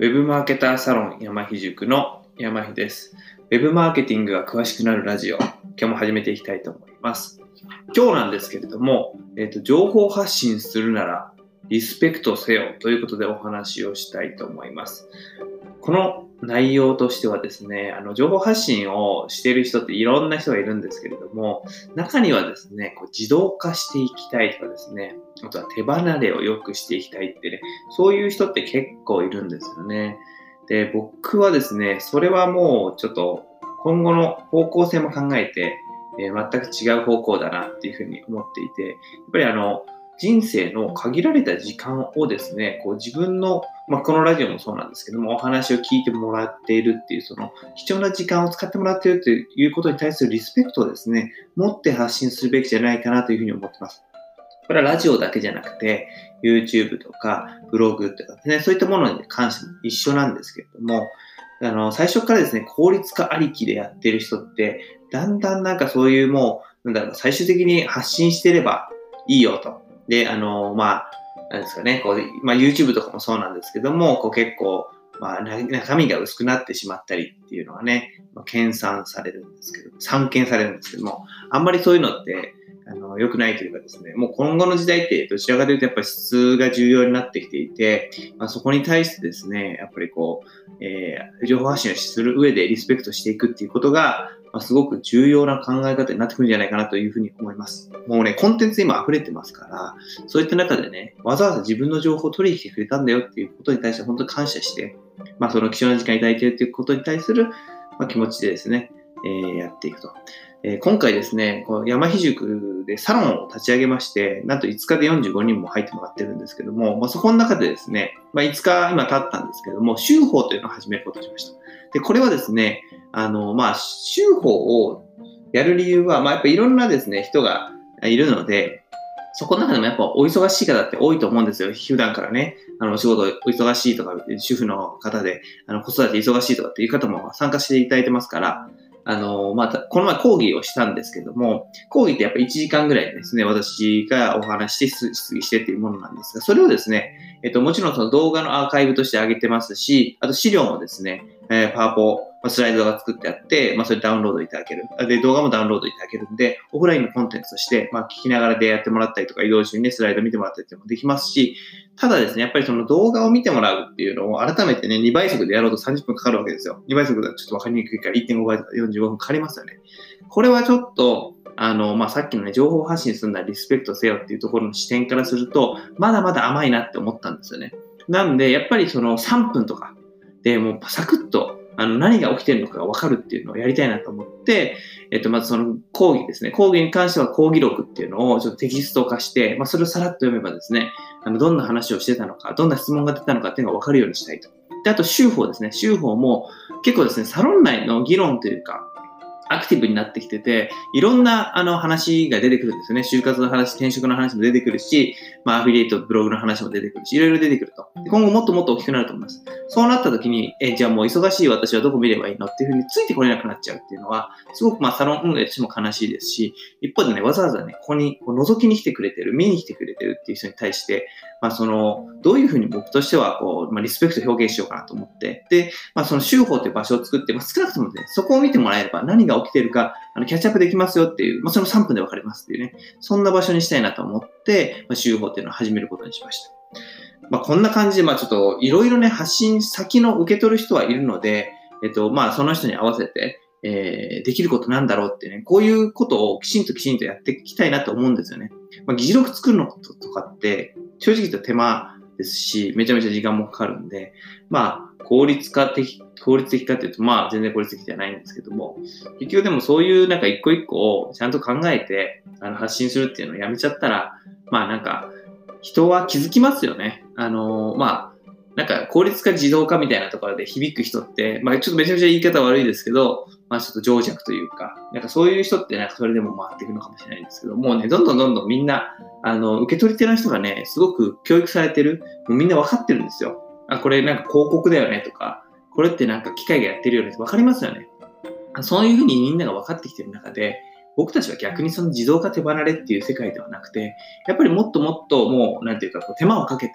ウェブマーケターサロン山ひ塾の山ひです。ウェブマーケティングが詳しくなるラジオ、今日も始めていきたいと思います。今日なんですけれども、えっと情報発信するならリスペクトせよということでお話をしたいと思います。この内容としてはですね、あの情報発信をしている人っていろんな人がいるんですけれども、中にはですね、こう自動化していきたいとかですね、あとは手離れを良くしていきたいってね、そういう人って結構いるんですよね。で、僕はですね、それはもうちょっと今後の方向性も考えて、えー全く違う方向だなっていうふうに思っていて、やっぱりあの、人生の限られた時間をですね、こう自分の、まあ、このラジオもそうなんですけども、お話を聞いてもらっているっていう、その貴重な時間を使ってもらっているということに対するリスペクトをですね、持って発信するべきじゃないかなというふうに思ってます。これはラジオだけじゃなくて、YouTube とかブログとかですね、そういったものに関しても一緒なんですけれども、あの、最初からですね、効率化ありきでやってる人って、だんだんなんかそういうもう、なんだろう、最終的に発信してればいいよと。で、あの、まあ、なんですかね、こう、まあ YouTube とかもそうなんですけども、こう結構、まあ、中身が薄くなってしまったりっていうのがね、まあ、研鑽されるんですけど、散見されるんですけども、あんまりそういうのって、あの、良くないというかですね、もう今後の時代ってどちらかというとやっぱり質が重要になってきていて、まあ、そこに対してですね、やっぱりこう、えー情報発信をする上でリスペクトしていくっていうことが、まあ、すごく重要な考え方になってくるんじゃないかなというふうに思います。もうね、コンテンツ今溢れてますから、そういった中でね、わざわざ自分の情報を取りに来てくれたんだよっていうことに対して本当に感謝して、まあ、その貴重な時間いただいているということに対する、まあ、気持ちでですね、えーやっていくと。えー今回ですね、この山ひ塾でサロンを立ち上げまして、なんと5日で45人も入ってもらってるんですけども、まあ、そこの中でですね、まあ、5日今経ったんですけども、週報というのを始めることにしました。で、これはですね、あの、まあ、週報をやる理由は、まあ、やっぱいろんなですね、人がいるので、そこの中でもやっぱお忙しい方って多いと思うんですよ。普段からね、あの、お仕事お忙しいとか、主婦の方で、あの、子育て忙しいとかっていう方も参加していただいてますから、あの、まあ、たこの前講義をしたんですけども、講義ってやっぱ1時間ぐらいですね、私がお話しして、質疑してっていうものなんですが、それをですね、えっと、もちろんその動画のアーカイブとして上げてますし、あと資料もですね、えーパワポ、まスライドが作ってあって、まあ、それダウンロードいただける。で、動画もダウンロードいただけるんで、オフラインのコンテンツとして、まあ、聞きながらでやってもらったりとか、移動中にね、スライド見てもらったりっていうのもできますし、ただですね、やっぱりその動画を見てもらうっていうのを改めてね、2倍速でやろうと30分かかるわけですよ。2倍速だとちょっとわかりにくいから1.5倍とか45分かかりますよね。これはちょっと、あの、まあ、さっきのね、情報発信するならリスペクトせよっていうところの視点からすると、まだまだ甘いなって思ったんですよね。なんで、やっぱりその3分とかでもうサクッとの何が起きてるのかが分かるっていうのをやりたいなと思って、えっと、まずその講義ですね。講義に関しては講義録っていうのをちょっとテキスト化して、まあ、それをさらっと読めばですね、あのどんな話をしてたのか、どんな質問が出たのかっていうのが分かるようにしたいと。で、あと、週報ですね。週報も結構ですね、サロン内の議論というか、アクティブになってきてて、いろんなあの話が出てくるんですよね。就活の話、転職の話も出てくるし、まあ、アフィリエイト、ブログの話も出てくるし、いろいろ出てくると。今後もっともっと大きくなると思います。そうなった時に、え、じゃあもう忙しい私はどこ見ればいいのっていうふうについてこれなくなっちゃうっていうのは、すごくまあサロン運営としても悲しいですし、一方でね、わざわざね、ここにこう覗きに来てくれてる、見に来てくれてるっていう人に対して、まあその、どういうふうに僕としてはこう、まあリスペクト表現しようかなと思って、で、まあその週報という場所を作って、まあ少なくともね、そこを見てもらえれば何が起きてるか、あの、キャッチアップできますよっていう、まあその3分でわかりますっていうね、そんな場所にしたいなと思って、まあ、週報っていうのを始めることにしました。まあ、こんな感じで、まあ、ちょっと、いろいろね、発信先の受け取る人はいるので、えっと、まあ、その人に合わせて、えーできることなんだろうってね、こういうことをきちんときちんとやっていきたいなと思うんですよね。まあ、議事録作るのとかって、正直言うと手間ですし、めちゃめちゃ時間もかかるんで、まあ、効率化的、効率的かっていうと、まあ、全然効率的じゃないんですけども、結局でもそういうなんか一個一個をちゃんと考えて、あの、発信するっていうのをやめちゃったら、まあなんか、人は気づきますよね。あのーまあ、なんか効率化自動化みたいなところで響く人って、まあちょっとめちゃめちゃ言い方悪いですけど、まあちょっと情弱というか、なんかそういう人ってなんかそれでも回っていくのかもしれないんですけど、もうね、どんどんどんどんみんな、あの、受け取り手の人がね、すごく教育されてる、もうみんな分かってるんですよ。あ、これなんか広告だよねとか、これってなんか機械がやってるよねって分かりますよね。そういうふうにみんなが分かってきてる中で、僕たちは逆にその自動化手離れっていう世界ではなくて、やっぱりもっともっともう、なんていうか、こう手間をかけて、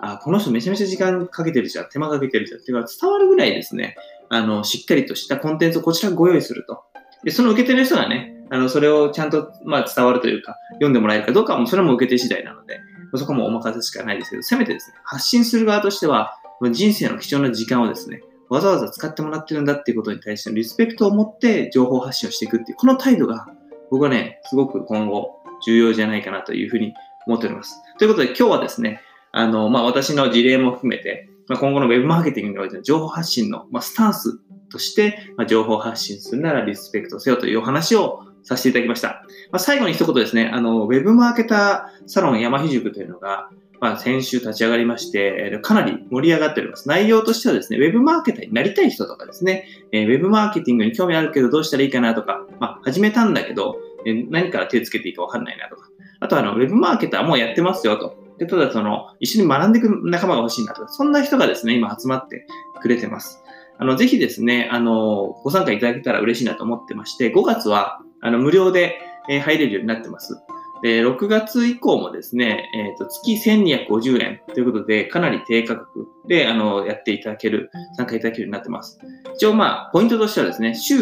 あ、この人めちゃめちゃ時間かけてるじゃん、手間かけてるじゃんっていうのが伝わるぐらいですね、あの、しっかりとしたコンテンツをこちらご用意すると。で、その受け手の人がね、あの、それをちゃんと、まあ、伝わるというか、読んでもらえるかどうかはもうそれも受け手次第なので、そこもお任せしかないですけど、せめてですね、発信する側としては、人生の貴重な時間をですね、わざわざ使ってもらってるんだっていうことに対してのリスペクトを持って情報発信をしていくっていう、この態度が僕はね、すごく今後重要じゃないかなというふうに思っております。ということで今日はですね、あの、まあ、私の事例も含めて、まあ、今後の Web マーケティングにおいての情報発信の、まあ、スタンスとして、まあ、情報発信するならリスペクトせよというお話をさせていただきました。まあ、最後に一言ですね、あの、Web マーケターサロン山ひ塾というのが、まあ、先週立ち上がりまして、かなり盛り上がっております。内容としてはですね、ウェブマーケターになりたい人とかですね、えー、ウェブマーケティングに興味あるけどどうしたらいいかなとか、まあ、始めたんだけど、えー、何から手つけていいかわかんないなとか、あとあの、ウェブマーケターもうやってますよと。で、ただその、一緒に学んでいく仲間が欲しいなとか、そんな人がですね、今集まってくれてます。あの、ぜひですね、あの、ご参加いただけたら嬉しいなと思ってまして、5月は、あの、無料でえ入れるようになってます。で、6月以降もですね、えっ、ー、と、月1250円ということで、かなり低価格で、あの、やっていただける、参加いただけるようになってます。一応、まあ、ポイントとしてはですね、週、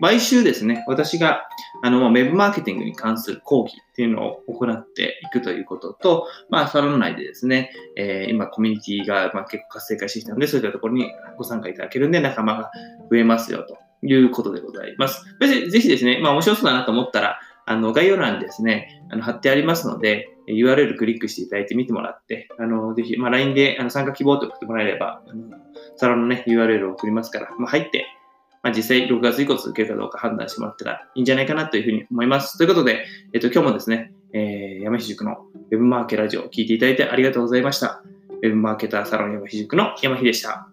毎週ですね、私が、あの、ウェブマーケティングに関する講義っていうのを行っていくということと、まあ、サロン内でですね、えー、今、コミュニティが、まあ、結構活性化してきたので、そういったところにご参加いただけるんで、仲間が増えますよということでございます。別にぜひですね、まあ、面白そうだなと思ったら、あの、概要欄にですね、あの、貼ってありますので、URL クリックしていただいて見てもらって、あの、ぜひ、まあ、LINE であの参加希望と送ってもらえれば、あの、サロンのね、URL を送りますから、まあ、入って、まあ、実際6月以降続けるかどうか判断してもらったらいいんじゃないかなというふうに思います。ということで、えっと、今日もですね、えー、山ひ塾の Web マーケラジオを聞いていただいてありがとうございました。Web マーケターサロン山ひ塾の山ひでした。